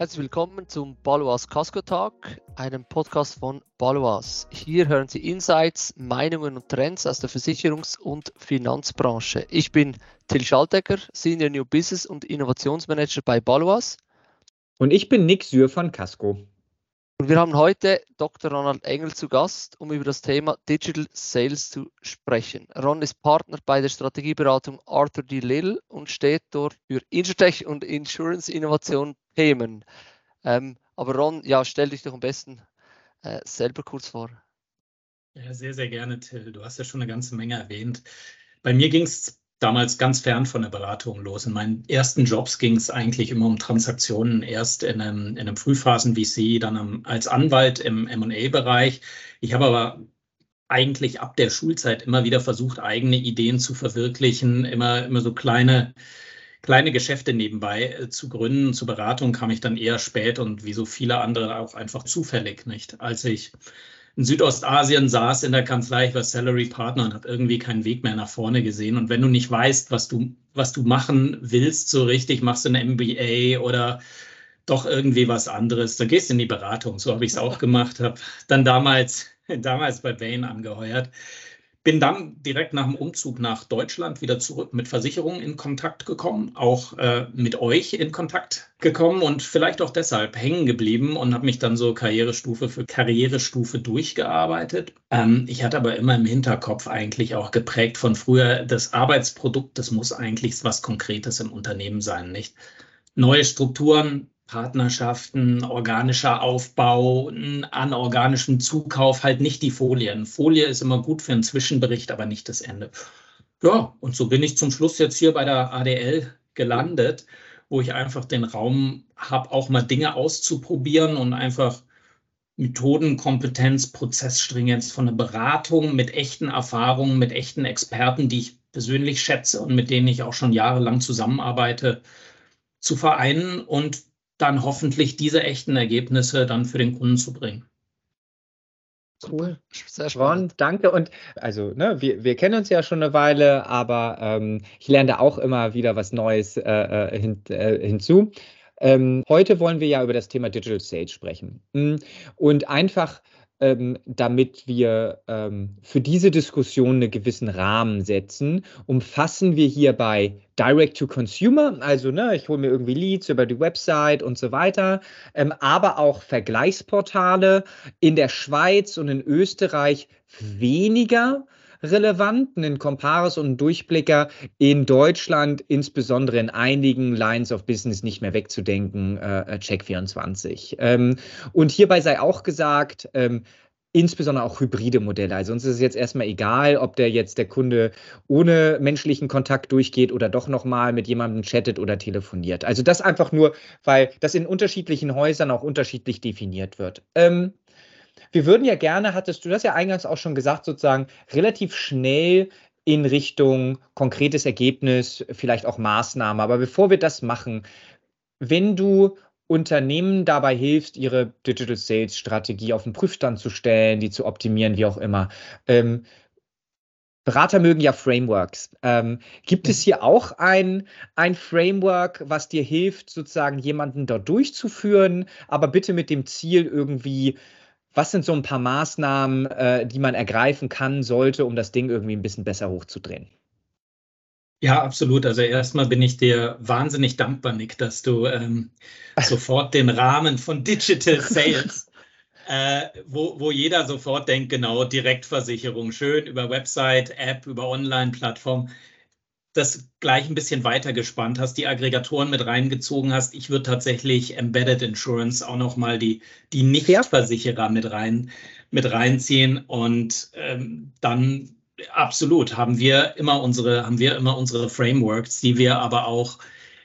Herzlich willkommen zum Balois Casco Talk, einem Podcast von Balois. Hier hören Sie Insights, Meinungen und Trends aus der Versicherungs- und Finanzbranche. Ich bin Till Schaltegger, Senior New Business und Innovationsmanager bei Balois. Und ich bin Nick Sür von Casco. Und wir haben heute Dr. Ronald Engel zu Gast, um über das Thema Digital Sales zu sprechen. Ron ist Partner bei der Strategieberatung Arthur D. Little und steht dort für Insurtech und Insurance Innovation Themen. Ähm, aber Ron, ja, stell dich doch am besten äh, selber kurz vor. Ja, sehr, sehr gerne, Till. Du hast ja schon eine ganze Menge erwähnt. Bei mir ging es damals ganz fern von der Beratung los. In meinen ersten Jobs ging es eigentlich immer um Transaktionen, erst in einem, in einem Frühphasen-VC, dann als Anwalt im MA-Bereich. Ich habe aber eigentlich ab der Schulzeit immer wieder versucht, eigene Ideen zu verwirklichen, immer, immer so kleine, kleine Geschäfte nebenbei äh, zu gründen. Zur Beratung kam ich dann eher spät und wie so viele andere auch einfach zufällig, nicht? Als ich in Südostasien saß in der Kanzlei, ich war Salary Partner und habe irgendwie keinen Weg mehr nach vorne gesehen. Und wenn du nicht weißt, was du, was du machen willst, so richtig, machst du ein MBA oder doch irgendwie was anderes, dann gehst du in die Beratung. So habe ich es auch gemacht, habe dann damals, damals bei Bain angeheuert bin dann direkt nach dem Umzug nach Deutschland wieder zurück mit Versicherungen in Kontakt gekommen, auch äh, mit euch in Kontakt gekommen und vielleicht auch deshalb hängen geblieben und habe mich dann so Karrierestufe für Karrierestufe durchgearbeitet. Ähm, ich hatte aber immer im Hinterkopf eigentlich auch geprägt von früher, das Arbeitsprodukt, das muss eigentlich was Konkretes im Unternehmen sein, nicht? Neue Strukturen, Partnerschaften, organischer Aufbau, an organischem Zukauf, halt nicht die Folien. Folie ist immer gut für einen Zwischenbericht, aber nicht das Ende. Ja, und so bin ich zum Schluss jetzt hier bei der ADL gelandet, wo ich einfach den Raum habe, auch mal Dinge auszuprobieren und einfach Methodenkompetenz, Prozessstringenz von der Beratung mit echten Erfahrungen, mit echten Experten, die ich persönlich schätze und mit denen ich auch schon jahrelang zusammenarbeite, zu vereinen und dann hoffentlich diese echten Ergebnisse dann für den Kunden zu bringen. Cool. Sehr spannend. danke. Und also, ne, wir, wir kennen uns ja schon eine Weile, aber ähm, ich lerne da auch immer wieder was Neues äh, äh hin, äh, hinzu. Ähm, heute wollen wir ja über das Thema Digital Sales sprechen. Hm, und einfach ähm, damit wir ähm, für diese Diskussion einen gewissen Rahmen setzen, umfassen wir hierbei Direct to Consumer, also ne, ich hole mir irgendwie Leads über die Website und so weiter, ähm, aber auch Vergleichsportale. In der Schweiz und in Österreich weniger relevant, einen Comparis und Durchblicker in Deutschland, insbesondere in einigen Lines of Business nicht mehr wegzudenken, äh, Check24. Ähm, und hierbei sei auch gesagt, ähm, insbesondere auch hybride Modelle. Also uns ist es jetzt erstmal egal, ob der jetzt der Kunde ohne menschlichen Kontakt durchgeht oder doch nochmal mit jemandem chattet oder telefoniert. Also das einfach nur, weil das in unterschiedlichen Häusern auch unterschiedlich definiert wird. Ähm, wir würden ja gerne, hattest du das ja eingangs auch schon gesagt, sozusagen relativ schnell in Richtung konkretes Ergebnis, vielleicht auch Maßnahme. Aber bevor wir das machen, wenn du Unternehmen dabei hilfst, ihre Digital Sales Strategie auf den Prüfstand zu stellen, die zu optimieren, wie auch immer. Ähm, Berater mögen ja Frameworks. Ähm, gibt es hier auch ein, ein Framework, was dir hilft, sozusagen jemanden dort durchzuführen, aber bitte mit dem Ziel irgendwie was sind so ein paar Maßnahmen, äh, die man ergreifen kann, sollte, um das Ding irgendwie ein bisschen besser hochzudrehen? Ja, absolut. Also erstmal bin ich dir wahnsinnig dankbar, Nick, dass du ähm, sofort den Rahmen von Digital Sales, äh, wo, wo jeder sofort denkt, genau, Direktversicherung, schön über Website, App, über Online-Plattform, das gleich ein bisschen weiter gespannt hast, die Aggregatoren mit reingezogen hast. Ich würde tatsächlich Embedded Insurance auch nochmal die, die Nichtversicherer mit rein mit reinziehen und ähm, dann absolut haben wir immer unsere haben wir immer unsere Frameworks, die wir aber auch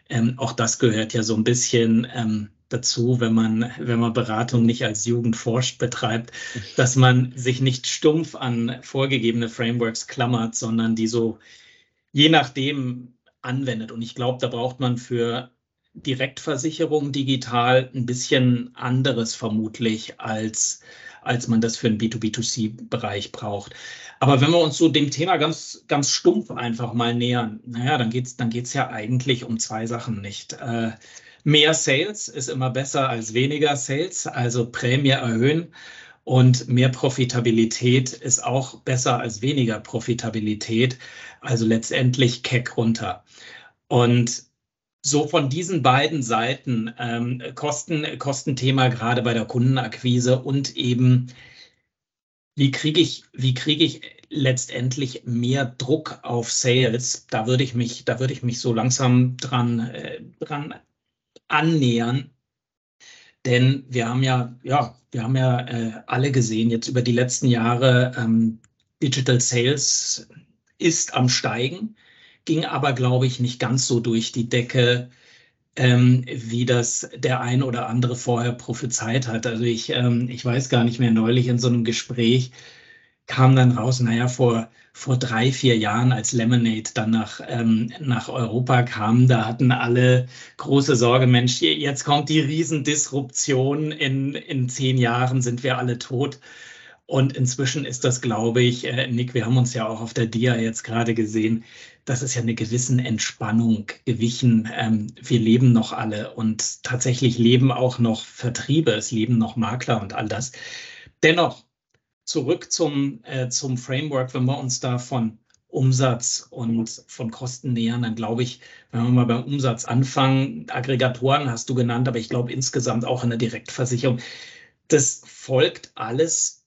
ähm, auch das gehört ja so ein bisschen ähm, dazu, wenn man, wenn man Beratung nicht als Jugendforscht betreibt, dass man sich nicht stumpf an vorgegebene Frameworks klammert, sondern die so je nachdem anwendet. Und ich glaube, da braucht man für Direktversicherung digital ein bisschen anderes vermutlich als, als man das für einen B2B2C-Bereich braucht. Aber wenn wir uns so dem Thema ganz, ganz stumpf einfach mal nähern, naja, dann geht es dann geht's ja eigentlich um zwei Sachen nicht. Äh, mehr Sales ist immer besser als weniger Sales, also Prämie erhöhen. Und mehr Profitabilität ist auch besser als weniger Profitabilität. Also letztendlich Keck runter. Und so von diesen beiden Seiten, ähm, Kosten, Kostenthema gerade bei der Kundenakquise und eben, wie kriege ich, wie kriege ich letztendlich mehr Druck auf Sales? Da würde ich mich, da würde ich mich so langsam dran, äh, dran annähern. Denn wir haben ja, ja, wir haben ja äh, alle gesehen, jetzt über die letzten Jahre, ähm, Digital Sales ist am Steigen ging aber, glaube ich, nicht ganz so durch die Decke, ähm, wie das der ein oder andere vorher prophezeit hat. Also ich, ähm, ich weiß gar nicht mehr, neulich in so einem Gespräch kam dann raus, naja, vor, vor drei, vier Jahren, als Lemonade dann nach, ähm, nach Europa kam, da hatten alle große Sorge, Mensch, jetzt kommt die Riesendisruption, in, in zehn Jahren sind wir alle tot. Und inzwischen ist das, glaube ich, äh, Nick, wir haben uns ja auch auf der Dia jetzt gerade gesehen, das ist ja eine gewissen Entspannung gewichen. Ähm, wir leben noch alle und tatsächlich leben auch noch Vertriebe, es leben noch Makler und all das. Dennoch, zurück zum, äh, zum Framework, wenn wir uns da von Umsatz und von Kosten nähern, dann glaube ich, wenn wir mal beim Umsatz anfangen, Aggregatoren hast du genannt, aber ich glaube insgesamt auch in der Direktversicherung, das folgt alles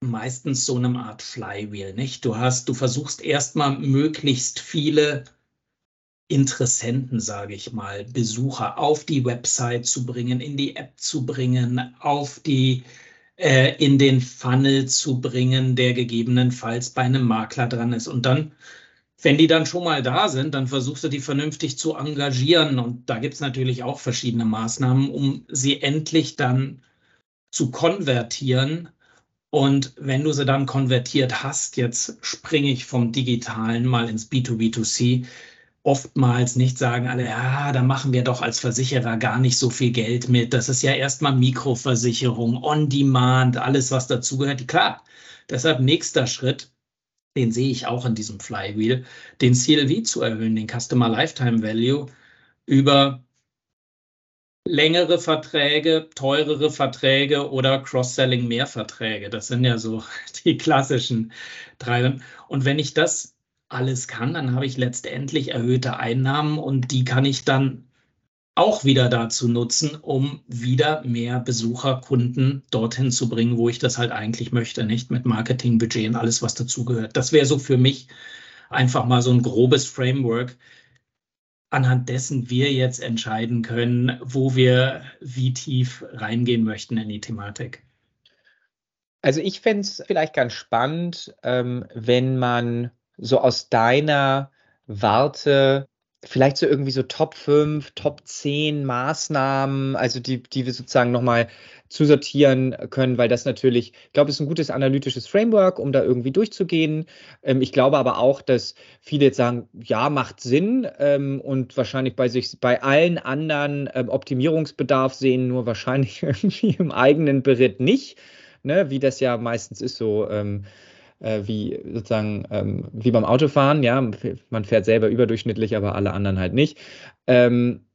meistens so eine Art Flywheel, nicht? Du hast, du versuchst erstmal möglichst viele Interessenten, sage ich mal, Besucher auf die Website zu bringen, in die App zu bringen, auf die äh, in den Funnel zu bringen, der gegebenenfalls bei einem Makler dran ist. Und dann, wenn die dann schon mal da sind, dann versuchst du die vernünftig zu engagieren. Und da gibt es natürlich auch verschiedene Maßnahmen, um sie endlich dann zu konvertieren und wenn du sie dann konvertiert hast, jetzt springe ich vom Digitalen mal ins B2B2C, oftmals nicht sagen alle, ja, da machen wir doch als Versicherer gar nicht so viel Geld mit. Das ist ja erstmal Mikroversicherung, On-Demand, alles, was dazugehört. Klar, deshalb nächster Schritt, den sehe ich auch in diesem Flywheel, den CLV zu erhöhen, den Customer Lifetime Value über längere Verträge, teurere Verträge oder Cross-Selling mehr Verträge. Das sind ja so die klassischen drei. Und wenn ich das alles kann, dann habe ich letztendlich erhöhte Einnahmen und die kann ich dann auch wieder dazu nutzen, um wieder mehr Besucher, Kunden dorthin zu bringen, wo ich das halt eigentlich möchte, nicht mit Marketingbudget und alles, was dazugehört. Das wäre so für mich einfach mal so ein grobes Framework, anhand dessen wir jetzt entscheiden können, wo wir wie tief reingehen möchten in die Thematik. Also ich fände es vielleicht ganz spannend, ähm, wenn man so aus deiner Warte vielleicht so irgendwie so Top 5, Top 10 Maßnahmen, also die, die wir sozusagen nochmal zusortieren können, weil das natürlich, ich glaube, ist ein gutes analytisches Framework, um da irgendwie durchzugehen. Ähm, ich glaube aber auch, dass viele jetzt sagen, ja, macht Sinn ähm, und wahrscheinlich bei sich, bei allen anderen ähm, Optimierungsbedarf sehen, nur wahrscheinlich irgendwie im eigenen Beritt nicht, ne, wie das ja meistens ist so. Ähm, äh, wie sozusagen ähm, wie beim Autofahren, ja, man fährt selber überdurchschnittlich, aber alle anderen halt nicht. Ähm,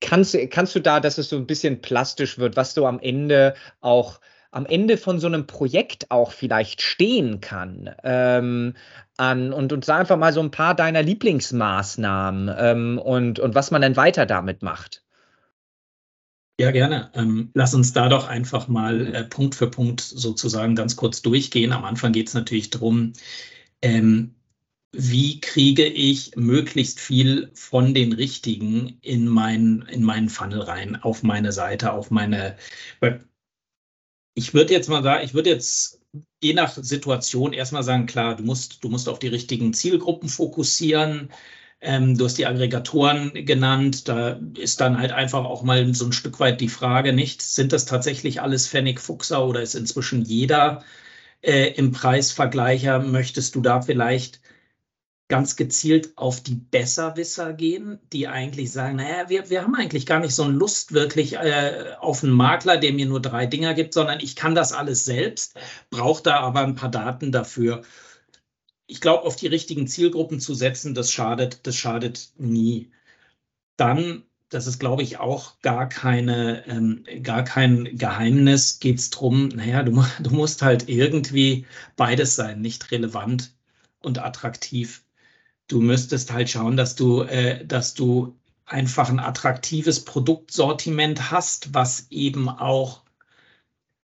kannst, kannst du da, dass es so ein bisschen plastisch wird, was du am Ende auch am Ende von so einem Projekt auch vielleicht stehen kann. Ähm, an, und, sag einfach mal so ein paar deiner Lieblingsmaßnahmen ähm, und, und was man dann weiter damit macht. Ja, gerne. Ähm, lass uns da doch einfach mal äh, Punkt für Punkt sozusagen ganz kurz durchgehen. Am Anfang geht es natürlich darum, ähm, wie kriege ich möglichst viel von den Richtigen in, mein, in meinen Funnel rein, auf meine Seite, auf meine. Ich würde jetzt mal sagen, ich würde jetzt je nach Situation erstmal sagen, klar, du musst, du musst auf die richtigen Zielgruppen fokussieren. Ähm, du hast die Aggregatoren genannt. Da ist dann halt einfach auch mal so ein Stück weit die Frage, nicht, sind das tatsächlich alles Pfennig Fuchser oder ist inzwischen jeder äh, im Preisvergleicher? Möchtest du da vielleicht ganz gezielt auf die Besserwisser gehen, die eigentlich sagen, naja, wir, wir haben eigentlich gar nicht so eine Lust wirklich äh, auf einen Makler, der mir nur drei Dinger gibt, sondern ich kann das alles selbst, brauche da aber ein paar Daten dafür. Ich glaube, auf die richtigen Zielgruppen zu setzen, das schadet, das schadet nie. Dann das ist, glaube ich, auch gar keine, ähm, gar kein Geheimnis, geht es darum, naja, du, du musst halt irgendwie beides sein, nicht relevant und attraktiv. Du müsstest halt schauen, dass du, äh, dass du einfach ein attraktives Produktsortiment hast, was eben auch,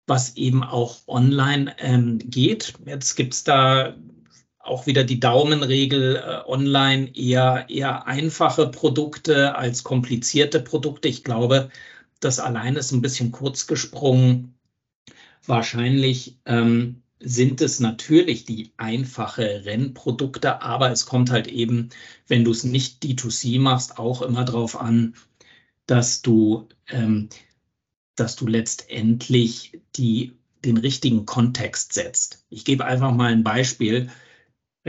was eben auch online ähm, geht. Jetzt gibt es da auch wieder die Daumenregel äh, online eher, eher einfache Produkte als komplizierte Produkte. Ich glaube, das allein ist ein bisschen kurz gesprungen. Wahrscheinlich ähm, sind es natürlich die einfache Rennprodukte, aber es kommt halt eben, wenn du es nicht D2C machst, auch immer darauf an, dass du, ähm, dass du letztendlich die, den richtigen Kontext setzt. Ich gebe einfach mal ein Beispiel.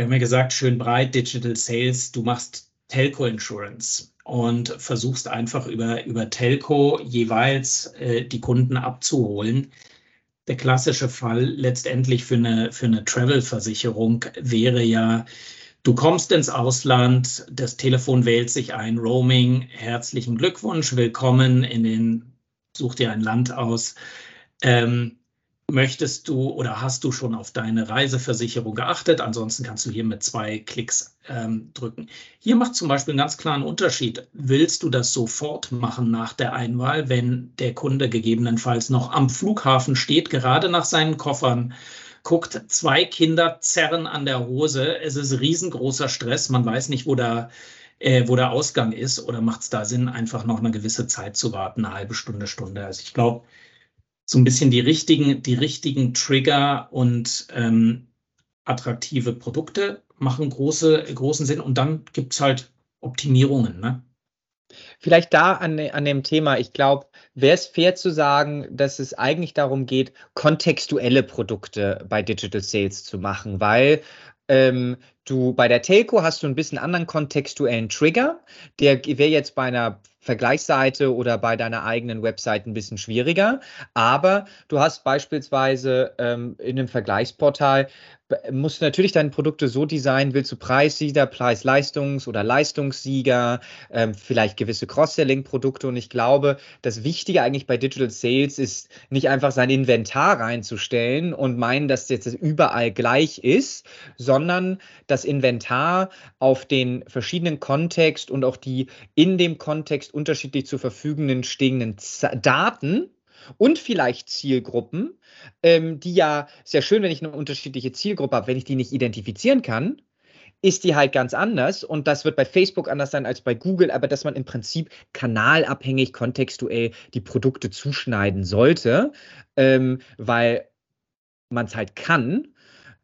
Wir haben ja gesagt, schön breit, Digital Sales, du machst Telco Insurance und versuchst einfach über, über Telco jeweils äh, die Kunden abzuholen. Der klassische Fall letztendlich für eine, für eine Travel-Versicherung wäre ja, du kommst ins Ausland, das Telefon wählt sich ein, Roaming, herzlichen Glückwunsch, willkommen in den, such dir ein Land aus. Ähm, möchtest du oder hast du schon auf deine Reiseversicherung geachtet? Ansonsten kannst du hier mit zwei Klicks ähm, drücken. Hier macht zum Beispiel einen ganz klaren Unterschied. Willst du das sofort machen nach der Einwahl, wenn der Kunde gegebenenfalls noch am Flughafen steht, gerade nach seinen Koffern? Guckt, zwei Kinder zerren an der Hose. Es ist riesengroßer Stress. Man weiß nicht, wo der, äh, wo der Ausgang ist. Oder macht es da Sinn, einfach noch eine gewisse Zeit zu warten, eine halbe Stunde, Stunde? Also ich glaube, so ein bisschen die richtigen, die richtigen Trigger und ähm, attraktive Produkte machen große, großen Sinn und dann gibt es halt Optimierungen. Ne? Vielleicht da an, an dem Thema, ich glaube, wäre es fair zu sagen, dass es eigentlich darum geht, kontextuelle Produkte bei Digital Sales zu machen, weil ähm, du bei der Telco hast du ein bisschen anderen kontextuellen Trigger. Der wäre jetzt bei einer Vergleichsseite oder bei deiner eigenen Website ein bisschen schwieriger. Aber du hast beispielsweise ähm, in einem Vergleichsportal musst du natürlich deine Produkte so designen, willst du Preissieger, Preis-Leistungs- oder Leistungssieger, ähm, vielleicht gewisse Cross-Selling-Produkte. Und ich glaube, das Wichtige eigentlich bei Digital Sales ist nicht einfach sein Inventar reinzustellen und meinen, dass jetzt überall gleich ist, sondern das Inventar auf den verschiedenen Kontext und auch die in dem Kontext unterschiedlich zur Verfügung stehenden Daten und vielleicht Zielgruppen, ähm, die ja sehr schön, wenn ich eine unterschiedliche Zielgruppe habe, wenn ich die nicht identifizieren kann, ist die halt ganz anders und das wird bei Facebook anders sein als bei Google, aber dass man im Prinzip kanalabhängig, kontextuell die Produkte zuschneiden sollte, ähm, weil man es halt kann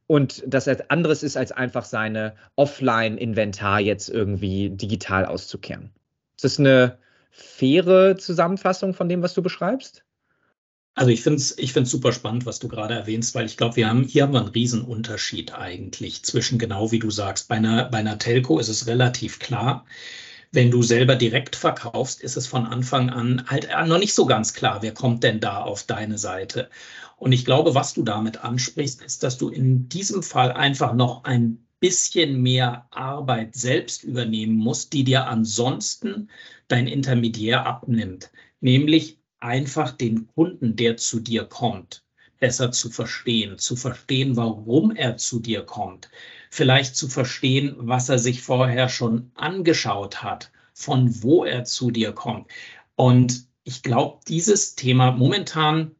und das etwas anderes ist, als einfach seine Offline-Inventar jetzt irgendwie digital auszukehren. Ist das eine faire Zusammenfassung von dem, was du beschreibst? Also ich finde es ich find's super spannend, was du gerade erwähnst, weil ich glaube, wir haben hier haben wir einen Riesenunterschied eigentlich zwischen genau wie du sagst. Bei einer, bei einer Telco ist es relativ klar. Wenn du selber direkt verkaufst, ist es von Anfang an halt noch nicht so ganz klar, wer kommt denn da auf deine Seite. Und ich glaube, was du damit ansprichst, ist, dass du in diesem Fall einfach noch ein bisschen mehr Arbeit selbst übernehmen musst, die dir ansonsten dein Intermediär abnimmt. Nämlich einfach den Kunden, der zu dir kommt, besser zu verstehen, zu verstehen, warum er zu dir kommt, vielleicht zu verstehen, was er sich vorher schon angeschaut hat, von wo er zu dir kommt. Und ich glaube, dieses Thema momentan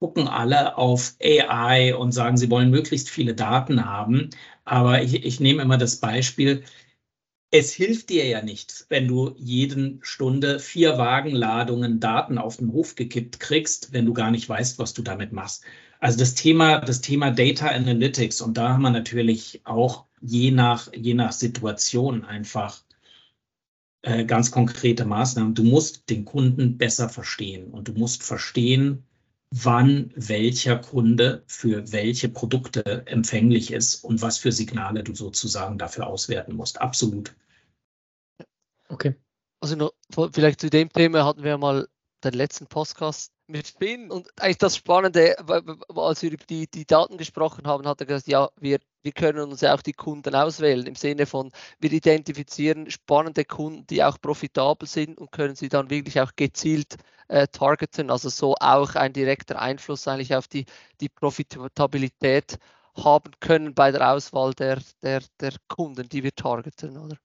gucken alle auf AI und sagen, sie wollen möglichst viele Daten haben. Aber ich, ich nehme immer das Beispiel, es hilft dir ja nichts, wenn du jeden Stunde vier Wagenladungen Daten auf den Hof gekippt kriegst, wenn du gar nicht weißt, was du damit machst. Also das Thema, das Thema Data Analytics und da haben wir natürlich auch je nach, je nach Situation einfach äh, ganz konkrete Maßnahmen. Du musst den Kunden besser verstehen und du musst verstehen, wann welcher Kunde für welche Produkte empfänglich ist und was für Signale du sozusagen dafür auswerten musst. Absolut. Okay. Also noch, vielleicht zu dem Thema hatten wir mal den letzten Podcast mit Finn und eigentlich das Spannende, als wir über die, die Daten gesprochen haben, hat er gesagt, ja, wir, wir können uns auch die Kunden auswählen im Sinne von, wir identifizieren spannende Kunden, die auch profitabel sind und können sie dann wirklich auch gezielt äh, targeten, also so auch ein direkter Einfluss eigentlich auf die, die Profitabilität haben können bei der Auswahl der, der, der Kunden, die wir targeten, oder?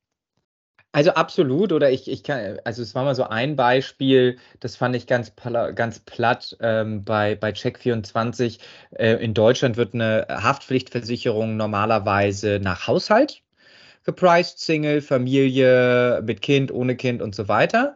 Also absolut, oder ich, ich kann, also es war mal so ein Beispiel, das fand ich ganz, ganz platt ähm, bei, bei Check24. Äh, in Deutschland wird eine Haftpflichtversicherung normalerweise nach Haushalt gepriced, Single, Familie, mit Kind, ohne Kind und so weiter.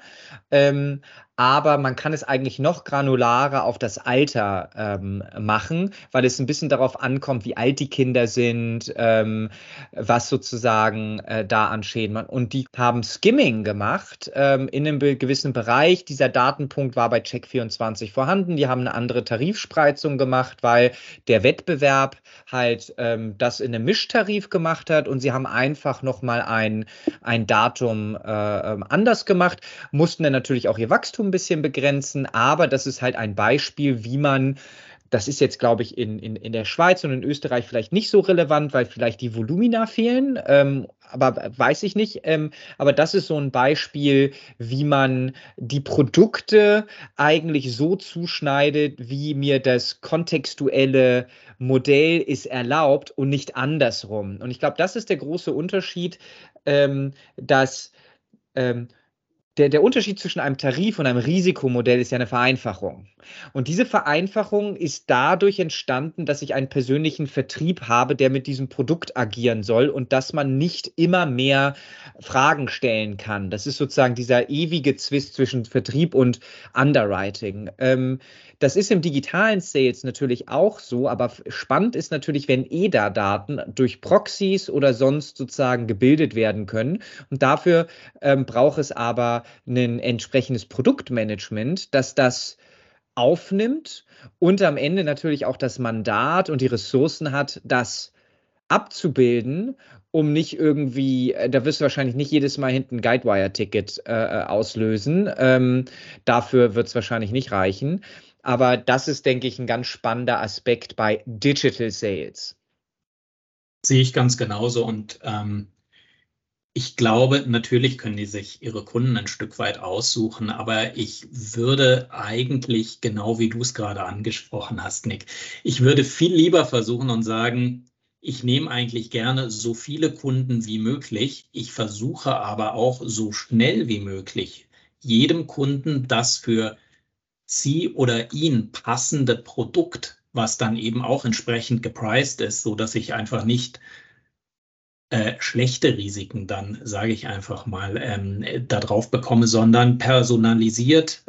Ähm, aber man kann es eigentlich noch granularer auf das Alter ähm, machen, weil es ein bisschen darauf ankommt, wie alt die Kinder sind, ähm, was sozusagen äh, da an Schäden. Und die haben Skimming gemacht ähm, in einem gewissen Bereich. Dieser Datenpunkt war bei Check24 vorhanden. Die haben eine andere Tarifspreizung gemacht, weil der Wettbewerb halt ähm, das in einem Mischtarif gemacht hat und sie haben einfach nochmal ein, ein Datum äh, ähm, anders gemacht, mussten dann natürlich auch ihr Wachstum ein bisschen begrenzen, aber das ist halt ein Beispiel, wie man das ist jetzt, glaube ich, in, in, in der Schweiz und in Österreich vielleicht nicht so relevant, weil vielleicht die Volumina fehlen, ähm, aber weiß ich nicht. Ähm, aber das ist so ein Beispiel, wie man die Produkte eigentlich so zuschneidet, wie mir das kontextuelle Modell ist erlaubt und nicht andersrum. Und ich glaube, das ist der große Unterschied, ähm, dass ähm, der, der Unterschied zwischen einem Tarif und einem Risikomodell ist ja eine Vereinfachung. Und diese Vereinfachung ist dadurch entstanden, dass ich einen persönlichen Vertrieb habe, der mit diesem Produkt agieren soll und dass man nicht immer mehr Fragen stellen kann. Das ist sozusagen dieser ewige Zwist zwischen Vertrieb und Underwriting. Ähm, das ist im digitalen Sales natürlich auch so, aber spannend ist natürlich, wenn EDA-Daten durch Proxys oder sonst sozusagen gebildet werden können. Und dafür ähm, braucht es aber ein entsprechendes Produktmanagement, das das aufnimmt und am Ende natürlich auch das Mandat und die Ressourcen hat, das abzubilden, um nicht irgendwie, äh, da wirst du wahrscheinlich nicht jedes Mal hinten ein Guidewire-Ticket äh, äh, auslösen. Ähm, dafür wird es wahrscheinlich nicht reichen. Aber das ist, denke ich, ein ganz spannender Aspekt bei Digital Sales. Sehe ich ganz genauso. Und ähm, ich glaube, natürlich können die sich ihre Kunden ein Stück weit aussuchen, aber ich würde eigentlich, genau wie du es gerade angesprochen hast, Nick, ich würde viel lieber versuchen und sagen, ich nehme eigentlich gerne so viele Kunden wie möglich. Ich versuche aber auch so schnell wie möglich jedem Kunden das für sie oder ihn passende Produkt, was dann eben auch entsprechend gepriced ist, so dass ich einfach nicht äh, schlechte Risiken dann, sage ich einfach mal, ähm, da drauf bekomme, sondern personalisiert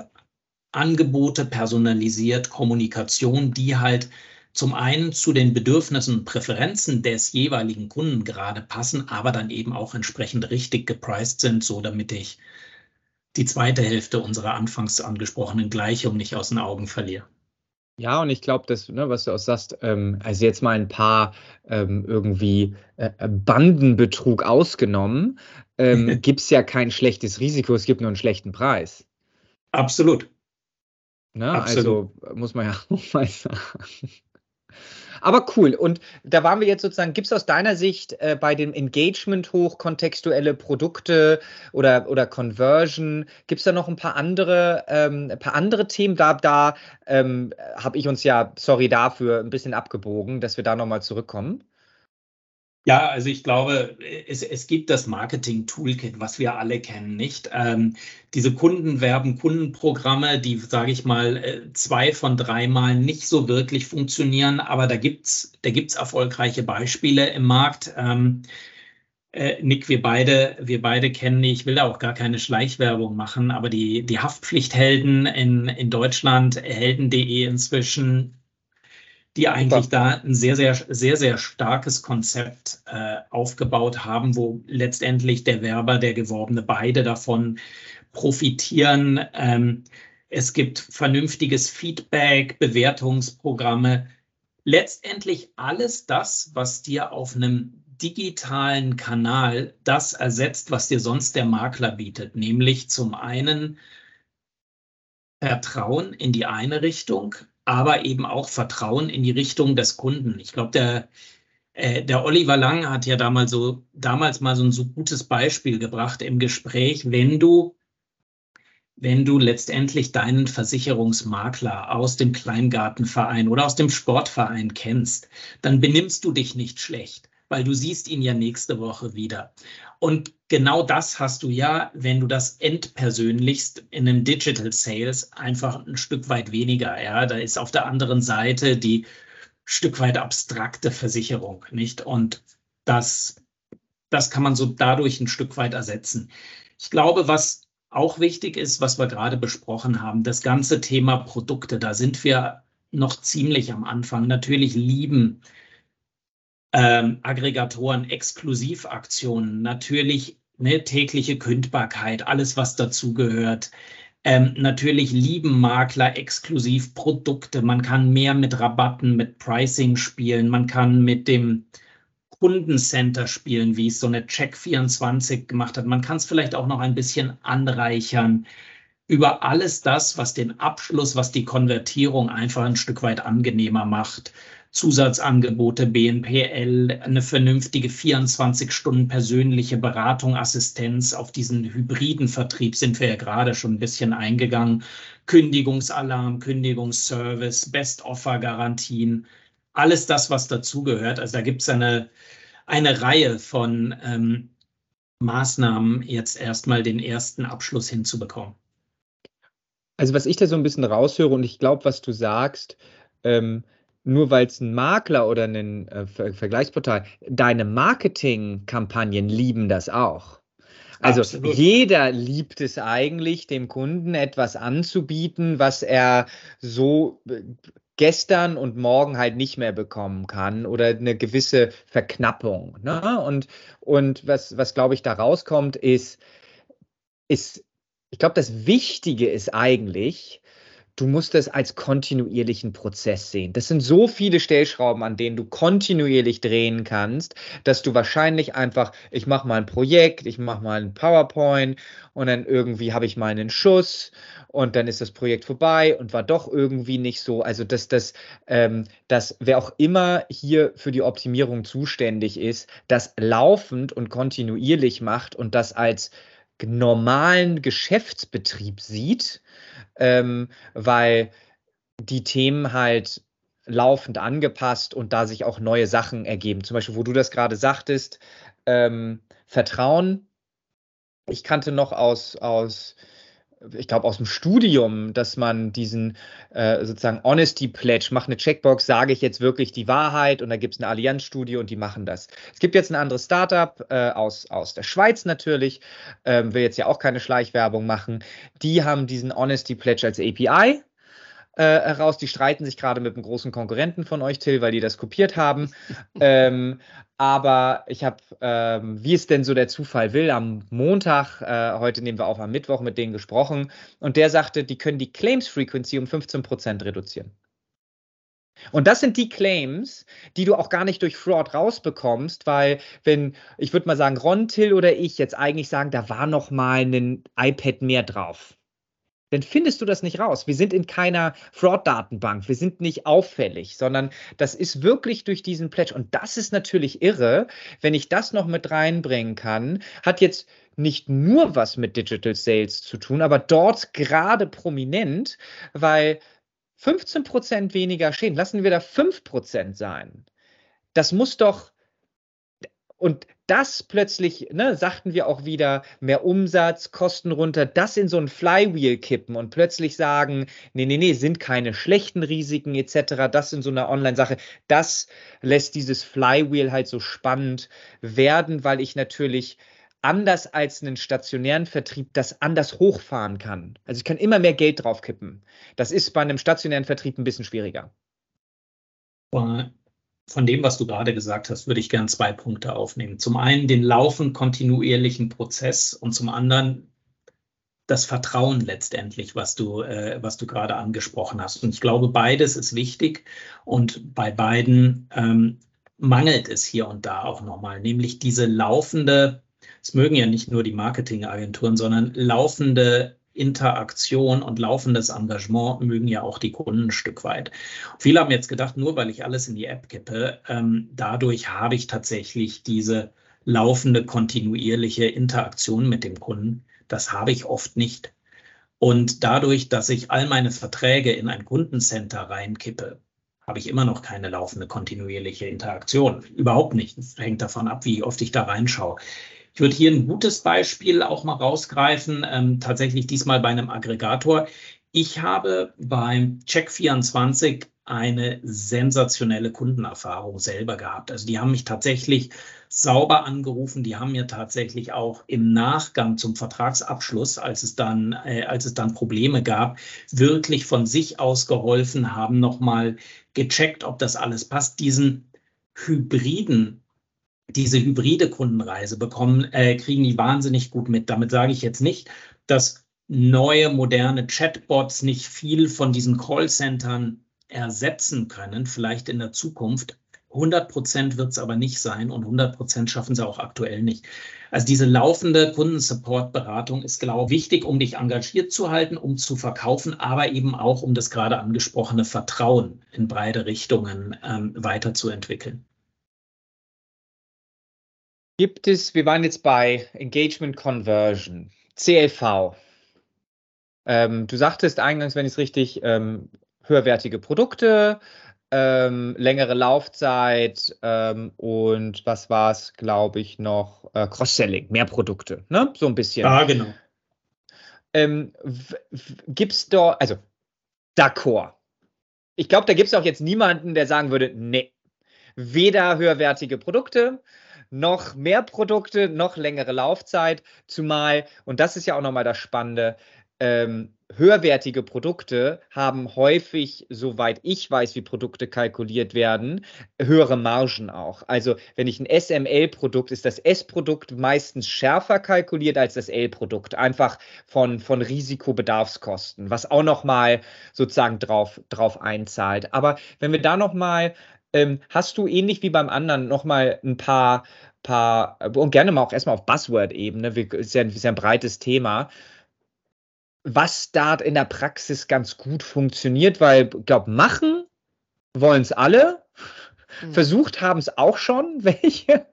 Angebote, personalisiert Kommunikation, die halt zum einen zu den Bedürfnissen und Präferenzen des jeweiligen Kunden gerade passen, aber dann eben auch entsprechend richtig gepriced sind, so damit ich die zweite Hälfte unserer anfangs angesprochenen Gleichung nicht aus den Augen verliere. Ja, und ich glaube, das, ne, was du auch sagst, ähm, also jetzt mal ein paar ähm, irgendwie äh, äh Bandenbetrug ausgenommen, ähm, gibt es ja kein schlechtes Risiko, es gibt nur einen schlechten Preis. Absolut. Ne? Absolut. Also muss man ja auch mal sagen. Aber cool. Und da waren wir jetzt sozusagen, gibt es aus deiner Sicht äh, bei dem Engagement hoch kontextuelle Produkte oder, oder Conversion, gibt es da noch ein paar andere, ähm, ein paar andere Themen? Da, da ähm, habe ich uns ja, sorry dafür, ein bisschen abgebogen, dass wir da nochmal zurückkommen. Ja, also ich glaube, es, es gibt das Marketing-Toolkit, was wir alle kennen, nicht? Ähm, diese Kundenwerben, Kundenprogramme, die, sage ich mal, äh, zwei von drei Mal nicht so wirklich funktionieren, aber da gibt's, da gibt's erfolgreiche Beispiele im Markt. Ähm, äh, Nick, wir beide, wir beide kennen ich will da auch gar keine Schleichwerbung machen, aber die, die Haftpflichthelden in, in Deutschland, helden.de inzwischen, die eigentlich da ein sehr, sehr, sehr, sehr starkes Konzept äh, aufgebaut haben, wo letztendlich der Werber, der Geworbene beide davon profitieren. Ähm, Es gibt vernünftiges Feedback, Bewertungsprogramme. Letztendlich alles das, was dir auf einem digitalen Kanal das ersetzt, was dir sonst der Makler bietet, nämlich zum einen Vertrauen in die eine Richtung, aber eben auch Vertrauen in die Richtung des Kunden. Ich glaube, der, äh, der Oliver Lang hat ja damals so damals mal so ein so gutes Beispiel gebracht im Gespräch, wenn du wenn du letztendlich deinen Versicherungsmakler aus dem Kleingartenverein oder aus dem Sportverein kennst, dann benimmst du dich nicht schlecht, weil du siehst ihn ja nächste Woche wieder. Und genau das hast du ja, wenn du das entpersönlichst in einem Digital Sales einfach ein Stück weit weniger. Ja, da ist auf der anderen Seite die Stück weit abstrakte Versicherung, nicht? Und das, das kann man so dadurch ein Stück weit ersetzen. Ich glaube, was auch wichtig ist, was wir gerade besprochen haben, das ganze Thema Produkte, da sind wir noch ziemlich am Anfang. Natürlich lieben ähm, Aggregatoren Exklusivaktionen, natürlich ne, tägliche Kündbarkeit, alles, was dazugehört. Ähm, natürlich lieben Makler exklusiv Produkte. Man kann mehr mit Rabatten, mit Pricing spielen. Man kann mit dem Kundencenter spielen, wie es so eine Check24 gemacht hat. Man kann es vielleicht auch noch ein bisschen anreichern über alles das, was den Abschluss, was die Konvertierung einfach ein Stück weit angenehmer macht. Zusatzangebote, BNPL, eine vernünftige 24 Stunden persönliche Beratung, Assistenz. Auf diesen hybriden Vertrieb sind wir ja gerade schon ein bisschen eingegangen. Kündigungsalarm, Kündigungsservice, Best-Offer-Garantien alles das, was dazugehört. Also da gibt es eine, eine Reihe von ähm, Maßnahmen, jetzt erstmal den ersten Abschluss hinzubekommen. Also was ich da so ein bisschen raushöre und ich glaube, was du sagst, ähm, nur weil es ein Makler oder ein äh, Ver Vergleichsportal, deine Marketingkampagnen lieben das auch. Also Absolut. jeder liebt es eigentlich, dem Kunden etwas anzubieten, was er so äh, gestern und morgen halt nicht mehr bekommen kann oder eine gewisse Verknappung. Ne? Und, und was, was glaube ich, da rauskommt, ist, ist ich glaube, das Wichtige ist eigentlich, du musst es als kontinuierlichen Prozess sehen. Das sind so viele Stellschrauben, an denen du kontinuierlich drehen kannst, dass du wahrscheinlich einfach, ich mache mal ein Projekt, ich mache mal ein PowerPoint und dann irgendwie habe ich mal einen Schuss und dann ist das Projekt vorbei und war doch irgendwie nicht so. Also dass das, ähm, dass wer auch immer hier für die Optimierung zuständig ist, das laufend und kontinuierlich macht und das als normalen Geschäftsbetrieb sieht, ähm, weil die Themen halt laufend angepasst und da sich auch neue Sachen ergeben. Zum Beispiel, wo du das gerade sagtest, ähm, Vertrauen. Ich kannte noch aus, aus ich glaube, aus dem Studium, dass man diesen äh, sozusagen Honesty Pledge macht, eine Checkbox, sage ich jetzt wirklich die Wahrheit und da gibt es eine Allianzstudie und die machen das. Es gibt jetzt ein anderes Startup äh, aus, aus der Schweiz natürlich, ähm, will jetzt ja auch keine Schleichwerbung machen. Die haben diesen Honesty Pledge als API äh, heraus. Die streiten sich gerade mit einem großen Konkurrenten von euch, Till, weil die das kopiert haben. ähm, aber ich habe, ähm, wie es denn so der Zufall will, am Montag, äh, heute nehmen wir auf am Mittwoch mit denen gesprochen und der sagte, die können die Claims Frequency um 15 Prozent reduzieren. Und das sind die Claims, die du auch gar nicht durch Fraud rausbekommst, weil wenn, ich würde mal sagen, Ron, Till oder ich jetzt eigentlich sagen, da war noch mal ein iPad mehr drauf dann findest du das nicht raus. Wir sind in keiner Fraud-Datenbank, wir sind nicht auffällig, sondern das ist wirklich durch diesen Pledge. Und das ist natürlich irre, wenn ich das noch mit reinbringen kann, hat jetzt nicht nur was mit Digital Sales zu tun, aber dort gerade prominent, weil 15% weniger Schäden, lassen wir da 5% sein. Das muss doch und das plötzlich, ne, sagten wir auch wieder, mehr Umsatz, Kosten runter, das in so ein Flywheel kippen und plötzlich sagen, nee, nee, nee, sind keine schlechten Risiken etc., das in so einer Online-Sache, das lässt dieses Flywheel halt so spannend werden, weil ich natürlich anders als einen stationären Vertrieb das anders hochfahren kann. Also ich kann immer mehr Geld draufkippen. Das ist bei einem stationären Vertrieb ein bisschen schwieriger von dem, was du gerade gesagt hast, würde ich gern zwei Punkte aufnehmen. Zum einen den laufend kontinuierlichen Prozess und zum anderen das Vertrauen letztendlich, was du, äh, was du gerade angesprochen hast. Und ich glaube, beides ist wichtig und bei beiden ähm, mangelt es hier und da auch nochmal, nämlich diese laufende, es mögen ja nicht nur die Marketingagenturen, sondern laufende Interaktion und laufendes Engagement mögen ja auch die Kunden ein Stück weit. Viele haben jetzt gedacht, nur weil ich alles in die App kippe, ähm, dadurch habe ich tatsächlich diese laufende, kontinuierliche Interaktion mit dem Kunden. Das habe ich oft nicht. Und dadurch, dass ich all meine Verträge in ein Kundencenter reinkippe, habe ich immer noch keine laufende, kontinuierliche Interaktion. Überhaupt nicht. Das hängt davon ab, wie oft ich da reinschaue. Ich würde hier ein gutes Beispiel auch mal rausgreifen, ähm, tatsächlich diesmal bei einem Aggregator. Ich habe beim Check24 eine sensationelle Kundenerfahrung selber gehabt. Also die haben mich tatsächlich sauber angerufen, die haben mir tatsächlich auch im Nachgang zum Vertragsabschluss, als es dann, äh, als es dann Probleme gab, wirklich von sich aus geholfen, haben nochmal gecheckt, ob das alles passt. Diesen hybriden diese hybride Kundenreise bekommen, äh, kriegen die wahnsinnig gut mit. Damit sage ich jetzt nicht, dass neue, moderne Chatbots nicht viel von diesen Callcentern ersetzen können, vielleicht in der Zukunft. 100 Prozent wird es aber nicht sein und 100 Prozent schaffen sie auch aktuell nicht. Also diese laufende Kundensupport-Beratung ist, glaube ich, wichtig, um dich engagiert zu halten, um zu verkaufen, aber eben auch, um das gerade angesprochene Vertrauen in beide Richtungen ähm, weiterzuentwickeln. Gibt es, wir waren jetzt bei Engagement Conversion, CLV. Ähm, du sagtest eingangs, wenn ich es richtig, ähm, höherwertige Produkte, ähm, längere Laufzeit ähm, und was war es, glaube ich, noch? Äh, Cross-Selling, mehr Produkte, ne? So ein bisschen. Ah, genau. Ähm, gibt es da, also, d'accord. Ich glaube, da gibt es auch jetzt niemanden, der sagen würde, nee, weder höherwertige Produkte, noch mehr Produkte, noch längere Laufzeit, zumal, und das ist ja auch nochmal das Spannende, ähm, höherwertige Produkte haben häufig, soweit ich weiß, wie Produkte kalkuliert werden, höhere Margen auch. Also wenn ich ein SML-Produkt, ist das S-Produkt meistens schärfer kalkuliert als das L-Produkt, einfach von, von Risikobedarfskosten, was auch nochmal sozusagen drauf, drauf einzahlt. Aber wenn wir da nochmal ähm, hast du ähnlich wie beim anderen nochmal ein paar, paar, und gerne mal auch erstmal auf Buzzword-Ebene, ist, ja, ist ja ein breites Thema, was da in der Praxis ganz gut funktioniert, weil ich glaube, machen wollen es alle. Mhm. Versucht haben es auch schon welche.